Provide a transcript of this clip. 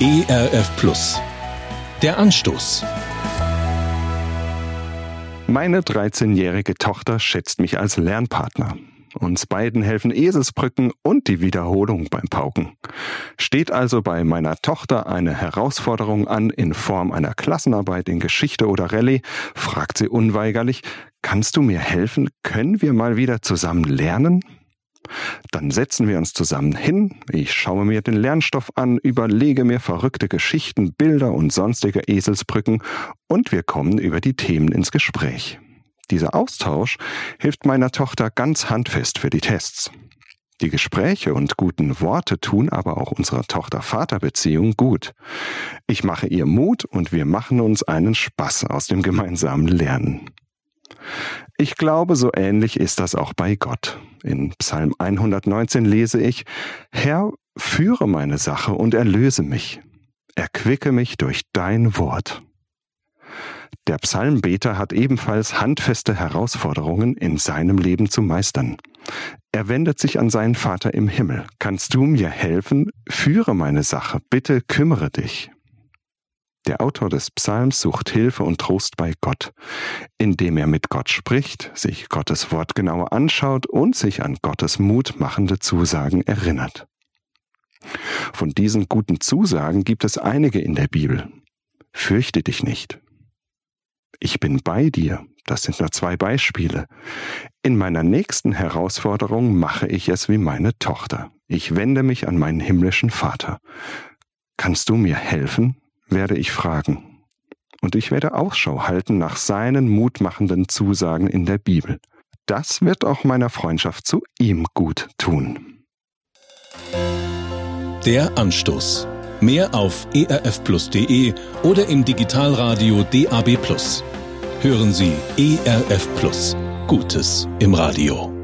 ERF Plus. Der Anstoß. Meine 13-jährige Tochter schätzt mich als Lernpartner. Uns beiden helfen Eselsbrücken und die Wiederholung beim Pauken. Steht also bei meiner Tochter eine Herausforderung an in Form einer Klassenarbeit in Geschichte oder Rallye, fragt sie unweigerlich, kannst du mir helfen? Können wir mal wieder zusammen lernen? Dann setzen wir uns zusammen hin, ich schaue mir den Lernstoff an, überlege mir verrückte Geschichten, Bilder und sonstige Eselsbrücken und wir kommen über die Themen ins Gespräch. Dieser Austausch hilft meiner Tochter ganz handfest für die Tests. Die Gespräche und guten Worte tun aber auch unserer Tochter-Vater-Beziehung gut. Ich mache ihr Mut und wir machen uns einen Spaß aus dem gemeinsamen Lernen. Ich glaube, so ähnlich ist das auch bei Gott. In Psalm 119 lese ich, Herr, führe meine Sache und erlöse mich. Erquicke mich durch dein Wort. Der Psalmbeter hat ebenfalls handfeste Herausforderungen in seinem Leben zu meistern. Er wendet sich an seinen Vater im Himmel. Kannst du mir helfen? Führe meine Sache. Bitte kümmere dich. Der Autor des Psalms sucht Hilfe und Trost bei Gott, indem er mit Gott spricht, sich Gottes Wort genauer anschaut und sich an Gottes mutmachende Zusagen erinnert. Von diesen guten Zusagen gibt es einige in der Bibel. Fürchte dich nicht. Ich bin bei dir. Das sind nur zwei Beispiele. In meiner nächsten Herausforderung mache ich es wie meine Tochter. Ich wende mich an meinen himmlischen Vater. Kannst du mir helfen? Werde ich fragen. Und ich werde Ausschau halten nach seinen mutmachenden Zusagen in der Bibel. Das wird auch meiner Freundschaft zu ihm gut tun. Der Anstoß. Mehr auf erfplus.de oder im Digitalradio DAB+. Hören Sie ERF Plus. Gutes im Radio.